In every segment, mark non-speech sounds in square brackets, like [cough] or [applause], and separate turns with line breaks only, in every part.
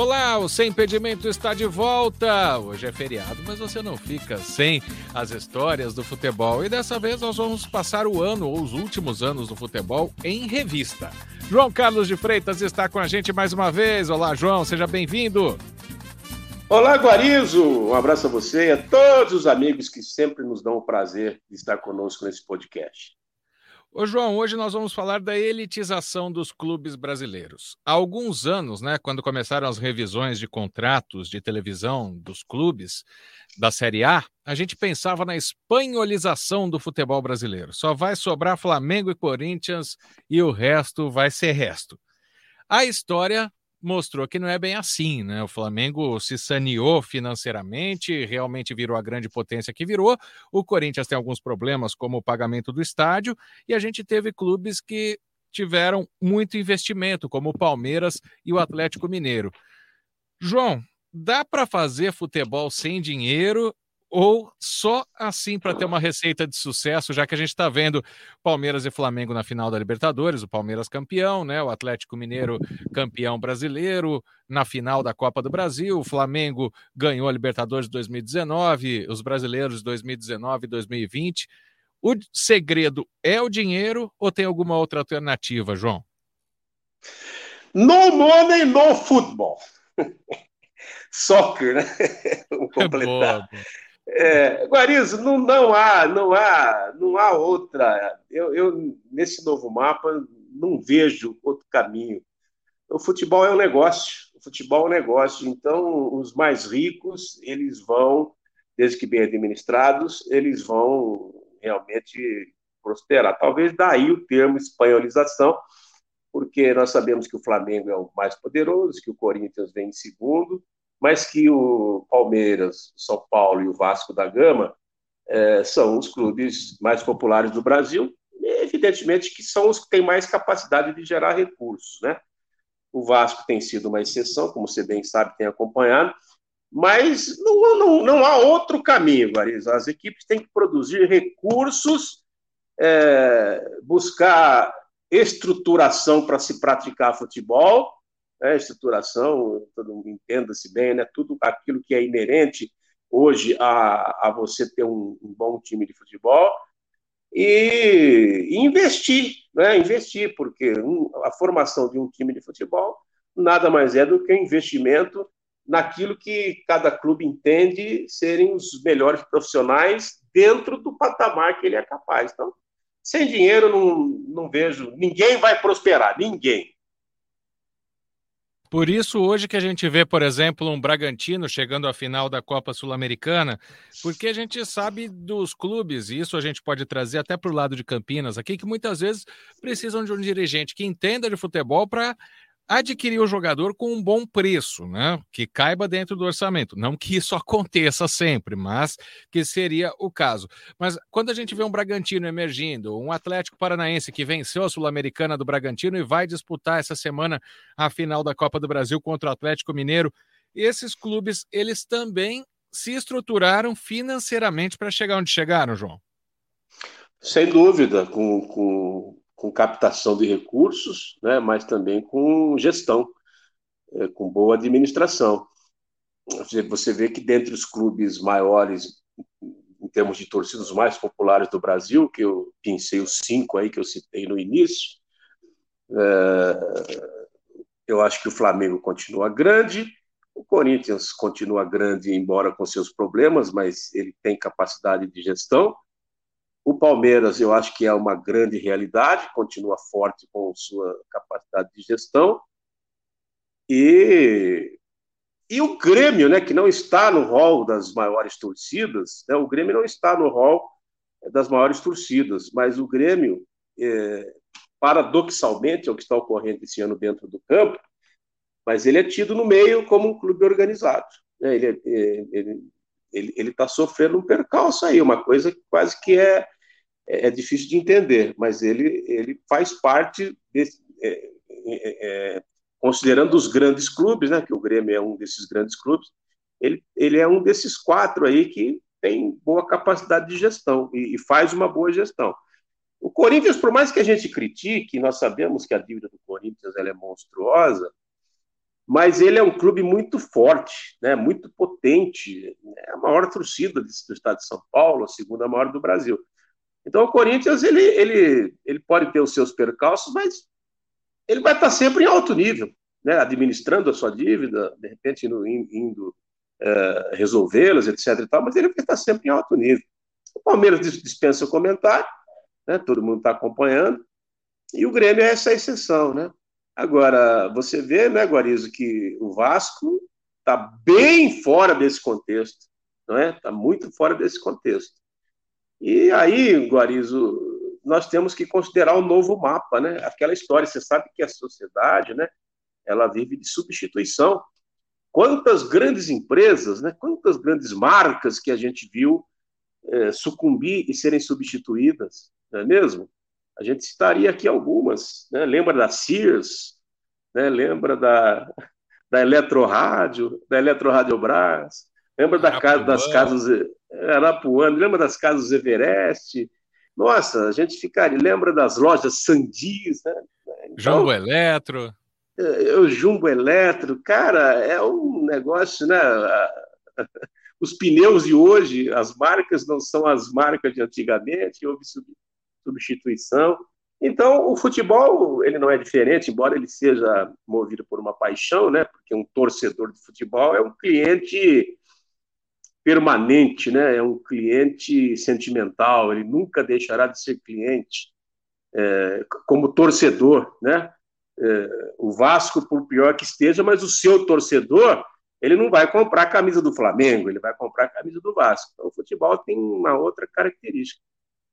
Olá, o Sem Impedimento está de volta. Hoje é feriado, mas você não fica sem as histórias do futebol. E dessa vez nós vamos passar o ano ou os últimos anos do futebol em revista. João Carlos de Freitas está com a gente mais uma vez. Olá, João, seja bem-vindo.
Olá, Guarizo! Um abraço a você e a todos os amigos que sempre nos dão o prazer de estar conosco nesse podcast.
Ô João, hoje nós vamos falar da elitização dos clubes brasileiros. Há alguns anos, né, quando começaram as revisões de contratos de televisão dos clubes da Série A, a gente pensava na espanholização do futebol brasileiro. Só vai sobrar Flamengo e Corinthians e o resto vai ser resto. A história mostrou que não é bem assim, né? O Flamengo se saneou financeiramente, realmente virou a grande potência que virou. O Corinthians tem alguns problemas, como o pagamento do estádio, e a gente teve clubes que tiveram muito investimento, como o Palmeiras e o Atlético Mineiro. João, dá para fazer futebol sem dinheiro ou só assim para ter uma receita de sucesso, já que a gente está vendo Palmeiras e Flamengo na final da Libertadores, o Palmeiras campeão, né? O Atlético Mineiro campeão brasileiro na final da Copa do Brasil, o Flamengo ganhou a Libertadores 2019, os brasileiros 2019 e 2020. O segredo é o dinheiro ou tem alguma outra alternativa, João?
No money, no futebol. [laughs] Soccer, né? [laughs] Vou completar. É boa, é, Guarizo, não, não, há, não há, não há outra. Eu, eu, nesse novo mapa, não vejo outro caminho. O futebol é um negócio. O futebol é um negócio. Então, os mais ricos, eles vão, desde que bem administrados, eles vão realmente prosperar. Talvez daí o termo espanholização, porque nós sabemos que o Flamengo é o mais poderoso, que o Corinthians vem em segundo, mas que o Palmeiras, São Paulo e o Vasco da Gama é, são os clubes mais populares do Brasil, evidentemente que são os que têm mais capacidade de gerar recursos, né? O Vasco tem sido uma exceção, como você bem sabe, tem acompanhado, mas não, não, não há outro caminho, Marisa. As equipes têm que produzir recursos, é, buscar estruturação para se praticar futebol, né, estruturação, entenda-se bem, né, tudo aquilo que é inerente hoje a, a você ter um, um bom time de futebol e, e investir, né, investir, porque um, a formação de um time de futebol nada mais é do que um investimento naquilo que cada clube entende serem os melhores profissionais dentro do patamar que ele é capaz. Então, sem dinheiro, não, não vejo. Ninguém vai prosperar, ninguém.
Por isso, hoje que a gente vê, por exemplo, um Bragantino chegando à final da Copa Sul-Americana, porque a gente sabe dos clubes, e isso a gente pode trazer até para o lado de Campinas aqui, que muitas vezes precisam de um dirigente que entenda de futebol para adquirir o jogador com um bom preço, né? Que caiba dentro do orçamento. Não que isso [laughs] aconteça sempre, mas que seria o caso. Mas quando a gente vê um Bragantino emergindo, um Atlético Paranaense que venceu a Sul-Americana do Bragantino e vai disputar essa semana a final da Copa do Brasil contra o Atlético Mineiro, esses clubes, eles também se estruturaram financeiramente para chegar onde chegaram, João?
Sem dúvida, com, com com captação de recursos, né, mas também com gestão, é, com boa administração. Você vê que dentre os clubes maiores, em termos de torcidas mais populares do Brasil, que eu pensei os cinco aí que eu citei no início, é, eu acho que o Flamengo continua grande, o Corinthians continua grande, embora com seus problemas, mas ele tem capacidade de gestão. O Palmeiras, eu acho que é uma grande realidade, continua forte com sua capacidade de gestão. E, e o Grêmio, né, que não está no rol das maiores torcidas, né, o Grêmio não está no rol das maiores torcidas, mas o Grêmio, é, paradoxalmente, é o que está ocorrendo esse ano dentro do campo, mas ele é tido no meio como um clube organizado. Né, ele está é, ele, ele, ele tá sofrendo um percalço aí, uma coisa que quase que é é, é difícil de entender, mas ele, ele faz parte desse, é, é, é, considerando os grandes clubes, né, que o Grêmio é um desses grandes clubes, ele, ele é um desses quatro aí que tem boa capacidade de gestão e, e faz uma boa gestão. O Corinthians, por mais que a gente critique, nós sabemos que a dívida do Corinthians ela é monstruosa, mas ele é um clube muito forte, né, muito potente, é a maior torcida do estado de São Paulo, a segunda maior do Brasil. Então o Corinthians ele, ele, ele pode ter os seus percalços, mas ele vai estar sempre em alto nível, né, administrando a sua dívida, de repente indo, indo é, resolvê-las, etc. E tal, mas ele vai estar sempre em alto nível. O Palmeiras dispensa o comentário, né, todo mundo está acompanhando, e o Grêmio é essa exceção, né? Agora, você vê, né, Guarizo, que o Vasco está bem fora desse contexto, não é? Está muito fora desse contexto. E aí, Guarizo, nós temos que considerar o um novo mapa, né? Aquela história, você sabe que a sociedade, né, ela vive de substituição. Quantas grandes empresas, né, quantas grandes marcas que a gente viu é, sucumbir e serem substituídas, não é mesmo? A gente citaria aqui algumas, né? lembra da Sears, né? lembra da, da Eletrorádio, da Eletrorádiobras, lembra da casa, das casas Arapuã, lembra das casas Everest, nossa, a gente ficaria, lembra das lojas Sandis, né?
Então, Jumbo Eletro.
É, o Jumbo Eletro, cara, é um negócio, né? [laughs] Os pneus de hoje, as marcas não são as marcas de antigamente, houve substituição. Então, o futebol ele não é diferente, embora ele seja movido por uma paixão, né? Porque um torcedor de futebol é um cliente permanente, né? É um cliente sentimental. Ele nunca deixará de ser cliente é, como torcedor, né? É, o Vasco, por pior que esteja, mas o seu torcedor ele não vai comprar a camisa do Flamengo, ele vai comprar a camisa do Vasco. Então, o futebol tem uma outra característica.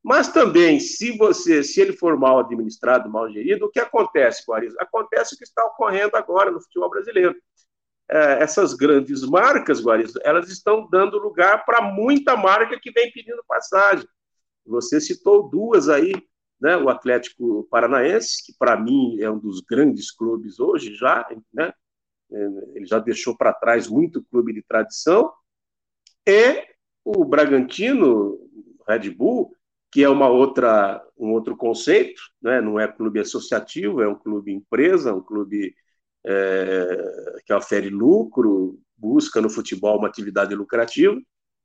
Mas também, se você, se ele for mal administrado, mal gerido, o que acontece, Guariz? Acontece o que está ocorrendo agora no futebol brasileiro. É, essas grandes marcas, Guariz, elas estão dando lugar para muita marca que vem pedindo passagem. Você citou duas aí, né? O Atlético Paranaense, que para mim é um dos grandes clubes hoje já, né? É, ele já deixou para trás muito clube de tradição, e o Bragantino, Red Bull, que é uma outra, um outro conceito, né? não é clube associativo, é um clube empresa, um clube é, que ofere lucro, busca no futebol uma atividade lucrativa,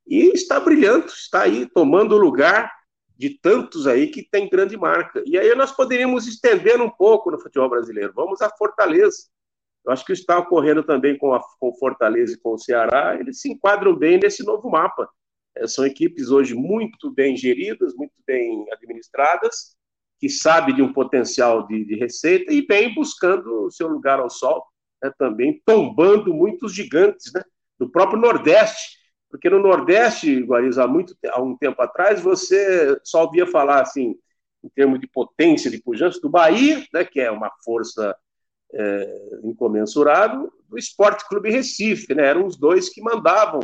e está brilhando, está aí tomando o lugar de tantos aí que tem grande marca. E aí nós poderíamos estender um pouco no futebol brasileiro. Vamos à Fortaleza. Eu acho que está ocorrendo também com a com Fortaleza e com o Ceará, eles se enquadram bem nesse novo mapa. É, são equipes hoje muito bem geridas, muito bem administradas, que sabem de um potencial de, de receita e vem buscando o seu lugar ao sol, né, também tombando muitos gigantes né, do próprio Nordeste. Porque no Nordeste, Guariz, há, muito, há um tempo atrás, você só ouvia falar assim, em termos de potência, de pujança, do Bahia, né, que é uma força é, incomensurável, do Esporte Clube Recife. Né, eram os dois que mandavam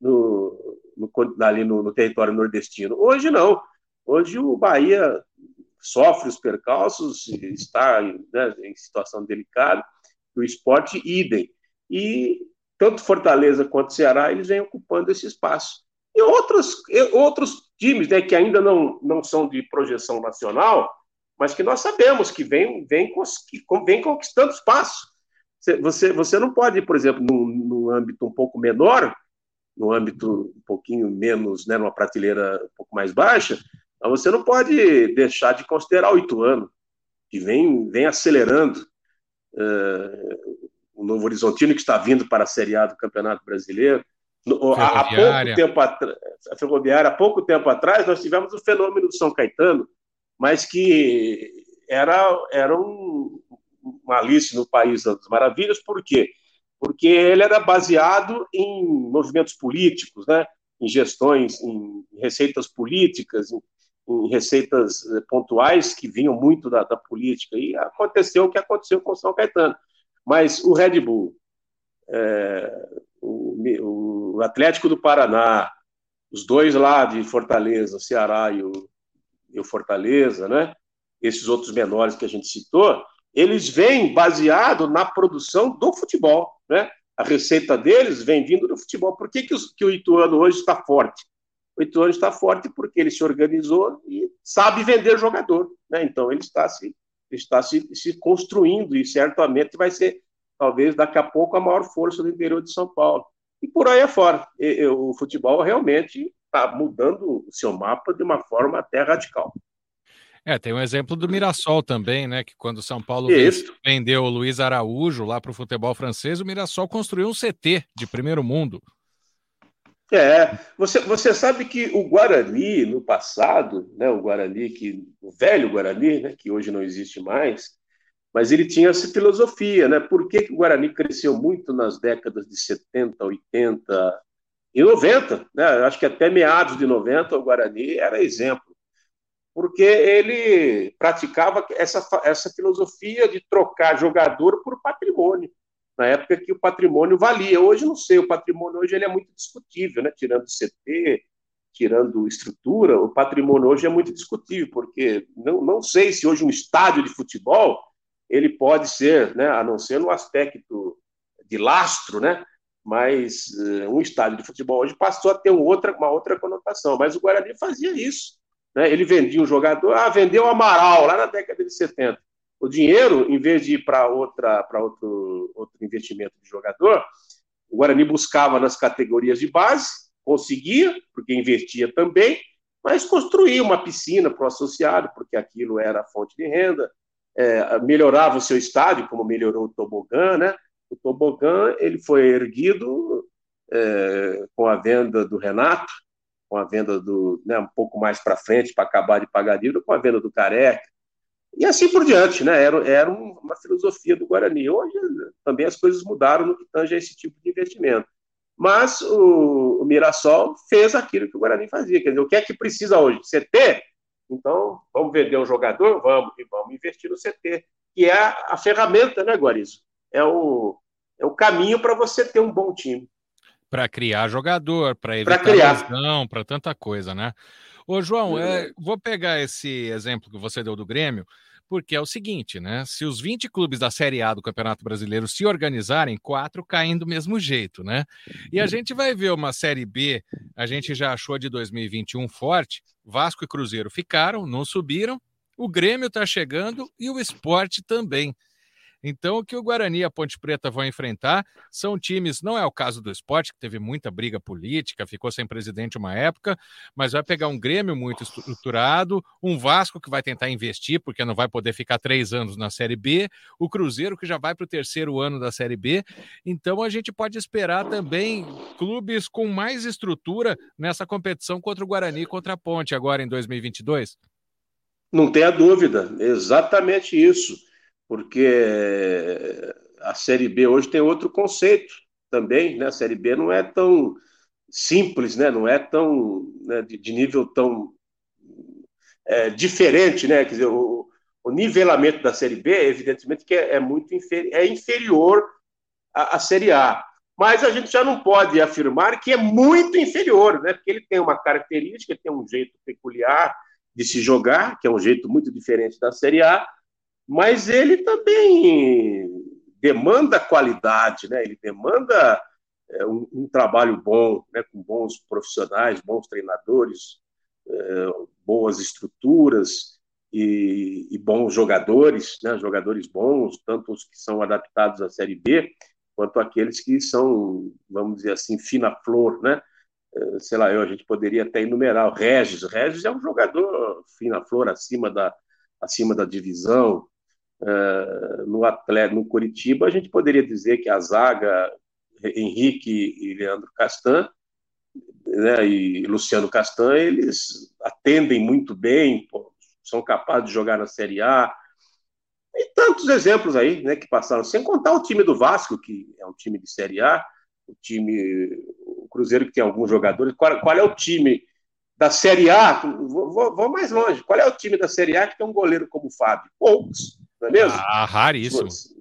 no, no, ali no, no, território nordestino. Hoje não. Hoje o Bahia sofre os percalços, está né, em situação delicada, o esporte idem. E tanto Fortaleza quanto Ceará, eles vêm ocupando esse espaço. E outros, outros times né, que ainda não, não são de projeção nacional, mas que nós sabemos que vem, vem, vem conquistando espaço. Você, você não pode, por exemplo, no, no âmbito um pouco menor, no âmbito um pouquinho menos, né, numa prateleira um pouco mais baixa, você não pode deixar de considerar o Ituano, que vem, vem acelerando uh, o Novo Horizontino, que está vindo para a Série A do Campeonato Brasileiro. Há, pouco tempo atrás, a Ferroviária, há pouco tempo atrás, nós tivemos o fenômeno do São Caetano, mas que era, era um, uma Alice no País das Maravilhas, por quê? porque ele era baseado em movimentos políticos, né? em gestões, em receitas políticas, em, em receitas eh, pontuais que vinham muito da, da, política. E aconteceu o que aconteceu com o São Caetano. Mas o Red Bull, é, o, o, Atlético do Paraná, os dois lá de Fortaleza, o Ceará e o, e o Fortaleza, né? esses outros menores que a gente citou, eles vêm baseado na produção do futebol, né? A receita deles vem vindo do futebol. Por que, que, os, que o Ituano hoje está forte? O Ituano está forte porque ele se organizou e sabe vender jogador, né? Então ele está se está se, se construindo e certamente vai ser talvez daqui a pouco a maior força do interior de São Paulo. E por aí afora. E, e, o futebol realmente está mudando o seu mapa de uma forma até radical.
É, tem um exemplo do Mirassol também, né? Que quando o São Paulo vendeu o Luiz Araújo lá para o futebol francês, o Mirassol construiu um CT de primeiro mundo.
É, você, você sabe que o Guarani, no passado, né, o Guarani, que, o velho Guarani, né, que hoje não existe mais, mas ele tinha essa filosofia, né? Por que, que o Guarani cresceu muito nas décadas de 70, 80 e 90, né? Acho que até meados de 90 o Guarani era exemplo porque ele praticava essa, essa filosofia de trocar jogador por patrimônio, na época que o patrimônio valia. Hoje, não sei, o patrimônio hoje ele é muito discutível, né? tirando CT, tirando estrutura, o patrimônio hoje é muito discutível, porque não, não sei se hoje um estádio de futebol ele pode ser, né, a não ser no aspecto de lastro, né, mas uh, um estádio de futebol hoje passou a ter um outra, uma outra conotação. Mas o Guarani fazia isso. Né? Ele vendia um jogador, ah, vendeu o Amaral lá na década de 70. O dinheiro, em vez de ir para outro, outro investimento de jogador, o Guarani buscava nas categorias de base, conseguia, porque investia também, mas construía uma piscina para o associado, porque aquilo era fonte de renda, é, melhorava o seu estádio, como melhorou o tobogã, né? O tobogã ele foi erguido é, com a venda do Renato, com a venda do, né, um pouco mais para frente, para acabar de pagar dívida, com a venda do Careca, e assim por diante, né? Era, era uma filosofia do Guarani. Hoje também as coisas mudaram no que tange a esse tipo de investimento. Mas o, o Mirassol fez aquilo que o Guarani fazia. Quer dizer, o que é que precisa hoje? CT? Então, vamos vender um jogador? Vamos, e vamos investir no CT, que é a, a ferramenta, né, Guarizo? É o, é o caminho para você ter um bom time.
Para criar jogador, para evitar lesão, para tanta coisa, né? Ô, João, é, vou pegar esse exemplo que você deu do Grêmio, porque é o seguinte, né? Se os 20 clubes da Série A do Campeonato Brasileiro se organizarem, quatro caem do mesmo jeito, né? E a gente vai ver uma Série B, a gente já achou de 2021 forte, Vasco e Cruzeiro ficaram, não subiram, o Grêmio está chegando e o esporte também. Então, o que o Guarani e a Ponte Preta vão enfrentar são times, não é o caso do esporte, que teve muita briga política, ficou sem presidente uma época, mas vai pegar um Grêmio muito estruturado, um Vasco que vai tentar investir, porque não vai poder ficar três anos na Série B, o Cruzeiro que já vai para o terceiro ano da Série B. Então, a gente pode esperar também clubes com mais estrutura nessa competição contra o Guarani e contra a Ponte agora em 2022?
Não tenha dúvida, exatamente isso porque a Série B hoje tem outro conceito também, né? A Série B não é tão simples, né? Não é tão né? De, de, nível tão é, diferente, né? Quer dizer, o, o, nivelamento da Série B, evidentemente, que é, é muito inferi é inferior à, à Série A. Mas a gente já não pode afirmar que é muito inferior, né? Porque ele tem uma característica, tem um jeito peculiar de se jogar, que é um jeito muito diferente da Série A, mas ele também demanda qualidade, né? ele demanda é, um, um, trabalho bom, né? com bons profissionais, bons treinadores, é, boas estruturas e, e, bons jogadores, né? jogadores bons, tanto os que são adaptados à Série B, quanto aqueles que são, vamos dizer assim, fina flor, né? É, sei lá, eu, a gente poderia até enumerar o Regis. Regis é um jogador fina flor acima da, acima da divisão, No atleta, no Curitiba, a gente poderia dizer que a zaga Henrique e Leandro Castan, né, e Luciano Castan, eles atendem muito bem, pô, são capazes de jogar na Série A. E tantos exemplos aí, né, que passaram, sem contar o time do Vasco, que é um time de Série A, o time, o Cruzeiro que tem alguns jogadores. Qual, qual é o time da Série A? Vou, vou, vou, mais longe. Qual é o time da Série A que tem um goleiro como o Fábio? Poucos não é mesmo?
Ah, raríssimo.
Se você,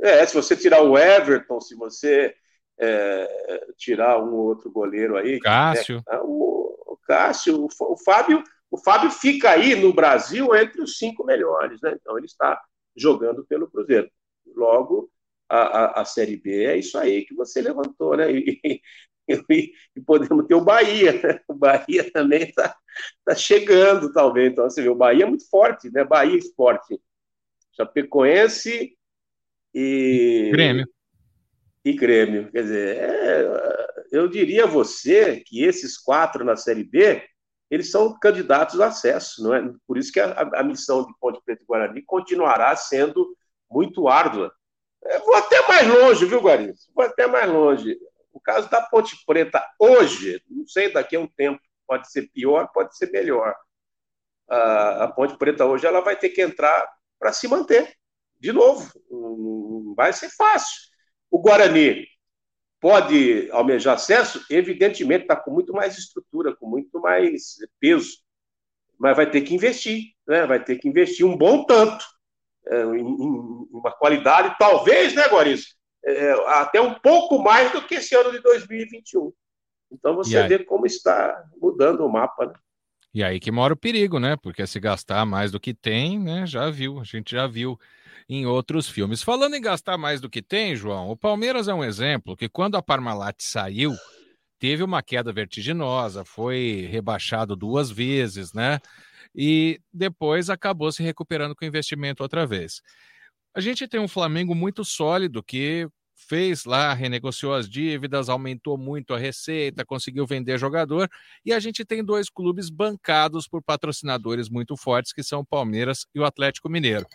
é, se você tirar o Everton, se você é, tirar um outro goleiro aí.
Cássio.
Né, o, o, Cássio, o, o, Fábio, o Fábio fica aí no Brasil entre os cinco melhores, né? Então ele está jogando pelo Cruzeiro. Logo, a, a, a Série B é isso aí que você levantou, né? E, [laughs] e, e podemos ter o Bahia, né? O Bahia também está tá chegando, talvez. Então, você vê, o Bahia é muito forte, né? Bahia Esporte Chapecoense e
Grêmio.
e Grêmio. Quer dizer, é, eu diria a você que esses quatro na Série B, eles são candidatos a acesso, não é? Por isso que a, a missão de Ponte Preta e Guarani continuará sendo muito árdua. É, vou até mais longe, viu, Guarani? Vou até mais longe. O caso da Ponte Preta hoje, não sei, daqui a um tempo, pode ser pior, pode ser melhor. A, a Ponte Preta hoje ela vai ter que entrar para se manter. De novo, não vai ser fácil. O Guarani pode almejar acesso? Evidentemente, está com muito mais estrutura, com muito mais peso, mas vai ter que investir, né? vai ter que investir um bom tanto é, em, em, uma qualidade, talvez, né, Guariz? É, até um pouco mais do que esse ano de 2021. Então você vê como está mudando o mapa, né?
E aí que mora o perigo, né? Porque se gastar mais do que tem, né? Já viu, a gente já viu em outros filmes. Falando em gastar mais do que tem, João, o Palmeiras é um exemplo que quando a Parmalat saiu, teve uma queda vertiginosa, foi rebaixado duas vezes, né? E depois acabou se recuperando com investimento outra vez. A gente tem um Flamengo muito sólido que fez lá, renegociou as dívidas, aumentou muito a receita, conseguiu vender jogador, e a gente tem dois clubes bancados por patrocinadores muito fortes, que são o Palmeiras e o Atlético Mineiro.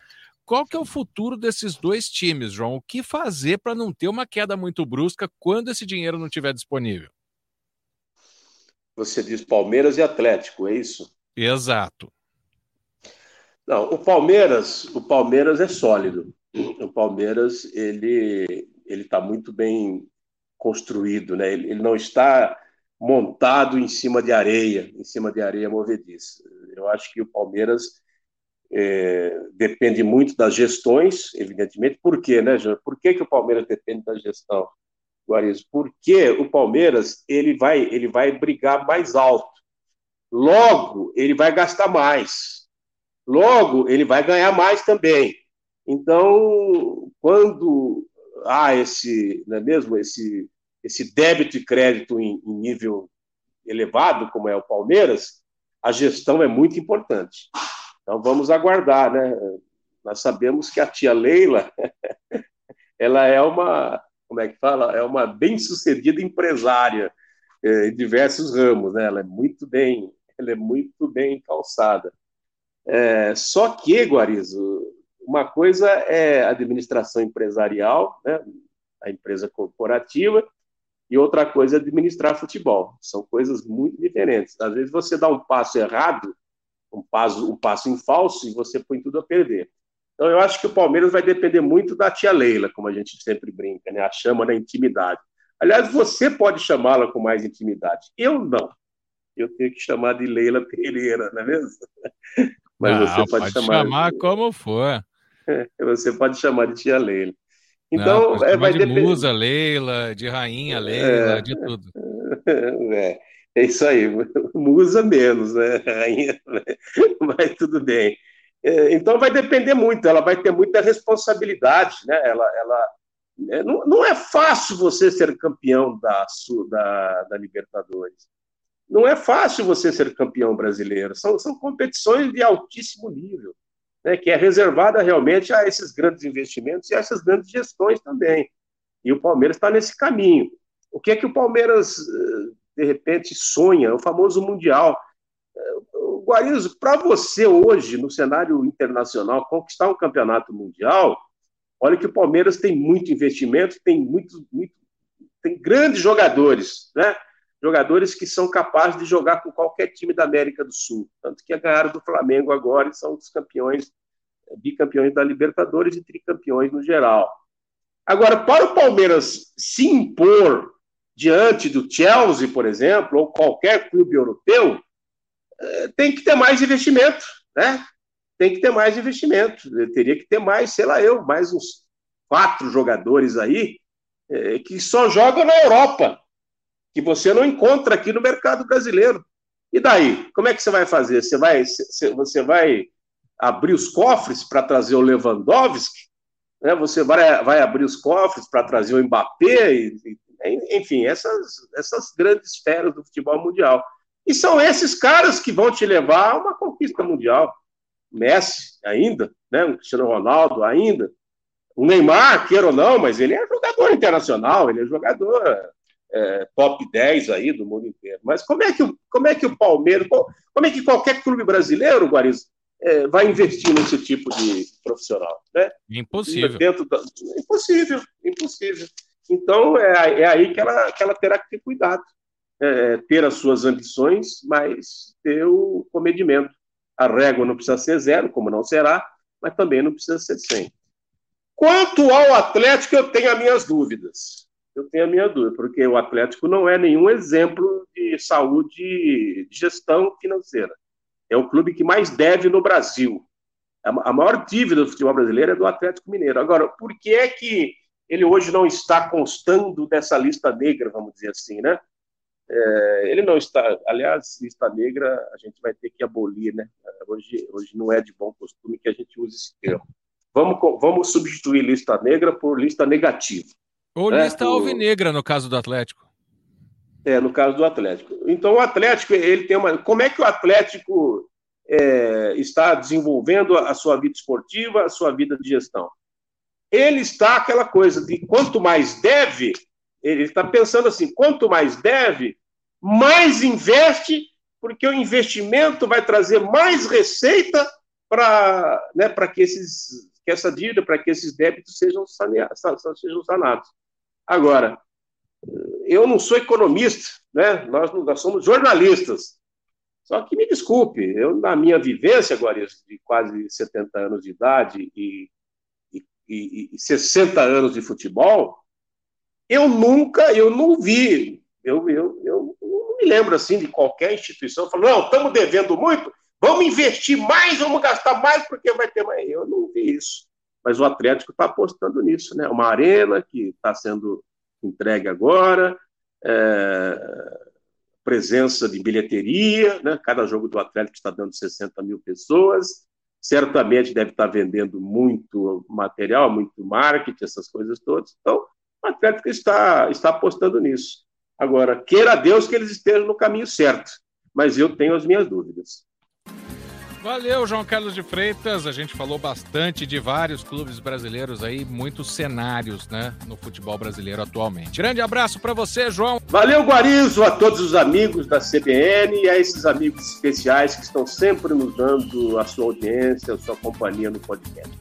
Qual que é o futuro desses dois times, João? O que fazer para não ter uma queda muito brusca quando esse dinheiro não estiver disponível?
Você diz Palmeiras e Atlético, é isso?
Exato.
Não, o Palmeiras, o Palmeiras é sólido. O Palmeiras ele ele está muito bem construído, né? Ele, ele, não está montado em cima de areia, em cima de areia movediça. Eu acho que o Palmeiras é, depende muito das gestões, evidentemente. Por quê, né, João? Por que, que o Palmeiras depende da gestão, Guariz? Porque o Palmeiras ele vai, ele vai brigar mais alto. Logo, ele vai gastar mais. Logo, ele vai ganhar mais também. Então, quando há esse, não é mesmo, esse, esse débito e crédito em, em nível elevado, como é o Palmeiras, a gestão é muito importante. Então vamos aguardar, né? Nós sabemos que a tia Leila, [laughs] ela é uma, como é que fala? É uma bem-sucedida empresária é, em diversos ramos, né? Ela é muito bem, ela é muito bem calçada. É, só que, Guarizo, uma coisa é a administração empresarial, né, a empresa corporativa, e outra coisa é administrar futebol. São coisas muito diferentes. Às vezes você dá um passo errado, um passo, um passo em falso, e você põe tudo a perder. Então eu acho que o Palmeiras vai depender muito da tia Leila, como a gente sempre brinca, né? a chama da intimidade. Aliás, você pode chamá-la com mais intimidade. Eu não. Eu tenho que chamar de Leila Pereira, não é mesmo? [laughs]
Mas não, você pode, pode chamar, chamar como for. [laughs]
Você pode chamar de tia Leila. Então,
Não, é, vai de depender... musa Leila, de rainha Leila, é, de tudo. [laughs]
É, é isso aí, [laughs] musa menos, né? Rainha, mas tudo bem. É, então vai depender muito, ela vai ter muita responsabilidade, né? Ela, ela é, não, não é fácil você ser campeão da, da, da Libertadores. Não é fácil você ser campeão brasileiro. São, são competições de altíssimo nível né, que é reservada realmente a esses grandes investimentos e a essas grandes gestões também. E o Palmeiras está nesse caminho. O que é que o Palmeiras, eh, de repente, sonha? O famoso Mundial. Eh, Guarizo, para você hoje, no cenário internacional, conquistar um campeonato mundial, olha que o Palmeiras tem muito investimento, tem muito, muito tem grandes jogadores, né? Jogadores que são capazes de jogar com qualquer time da América do Sul. Tanto que ganharam do Flamengo agora e são os campeões, bicampeões da Libertadores e tricampeões no geral. Agora, para o Palmeiras se impor diante do Chelsea, por exemplo, ou qualquer clube europeu, eh, tem que ter mais investimento, né? Tem que ter mais investimento. Teria que ter mais, sei lá eu, mais uns quatro jogadores aí eh, que só jogam na Europa que você não encontra aqui no mercado brasileiro. E daí? Como é que você vai fazer? Você vai, você vai abrir os cofres para trazer o Lewandowski? Né? Você vai, abrir os cofres para trazer o Mbappé? Enfim, essas, essas grandes feras do futebol mundial. E são esses caras que vão te levar a uma conquista mundial. Messi ainda, né? o Cristiano Ronaldo ainda. O Neymar, queira ou não, mas ele é jogador internacional, ele é jogador é, top 10 aí do mundo inteiro. Mas como é que, como é que o Palmeiras, como é que qualquer clube brasileiro, Guariz, é, vai investir nesse tipo de profissional? Né?
Impossível.
Da... Impossível, impossível. Então é, é aí que ela, que ela terá que ter cuidado. É, ter as suas ambições, mas ter o comedimento. A régua não precisa ser zero, como não será, mas também não precisa ser 100. Quanto ao Atlético, eu tenho as minhas dúvidas. Eu tenho a minha dúvida, porque o Atlético não é nenhum exemplo de saúde, de gestão financeira. É o clube que mais deve no Brasil. A maior dívida do futebol brasileiro é do Atlético Mineiro. Agora, por que é que ele hoje não está constando dessa lista negra, vamos dizer assim, né? É, ele não está, aliás, lista negra a gente vai ter que abolir, né? Hoje, hoje não é de bom costume que a gente use esse termo. Vamos, vamos substituir lista negra por lista negativa.
Ou né? lista alvinegra, no caso do Atlético.
É, no caso do Atlético. Então, o Atlético, ele tem uma. Como é que o Atlético é, está desenvolvendo a sua vida esportiva, a sua vida de gestão? Ele está aquela coisa de quanto mais deve, ele está pensando assim: quanto mais deve, mais investe, porque o investimento vai trazer mais receita para né, que, esses, que essa dívida, para que esses débitos sejam, saneados, sejam sanados. Agora, eu não sou economista, né? nós, nós somos jornalistas. Só que me desculpe, eu, na minha vivência agora de quase 70 anos de idade e, e, e, e 60 anos de futebol, eu nunca, eu não vi, eu, eu, eu não me lembro assim de qualquer instituição falando, não, estamos devendo muito, vamos investir mais, vamos gastar mais porque vai ter mais. Eu não vi isso. Mas o Atlético está apostando nisso, né? Uma arena que está sendo entregue agora, é, presença de bilheteria, né? cada jogo do Atlético está dando 60 mil pessoas, certamente deve estar vendendo muito material, muito marketing, essas coisas todas. Então, o Atlético está, está apostando nisso. Agora, queira Deus que eles estejam no caminho certo, mas eu tenho as minhas dúvidas.
Valeu, João Carlos de Freitas. A gente falou bastante de vários clubes brasileiros aí, muitos cenários, né, no futebol brasileiro atualmente. Grande abraço para você, João.
Valeu, Guarizo, a todos os amigos da CBN e a esses amigos especiais que estão sempre nos dando a sua audiência, a sua companhia no podcast.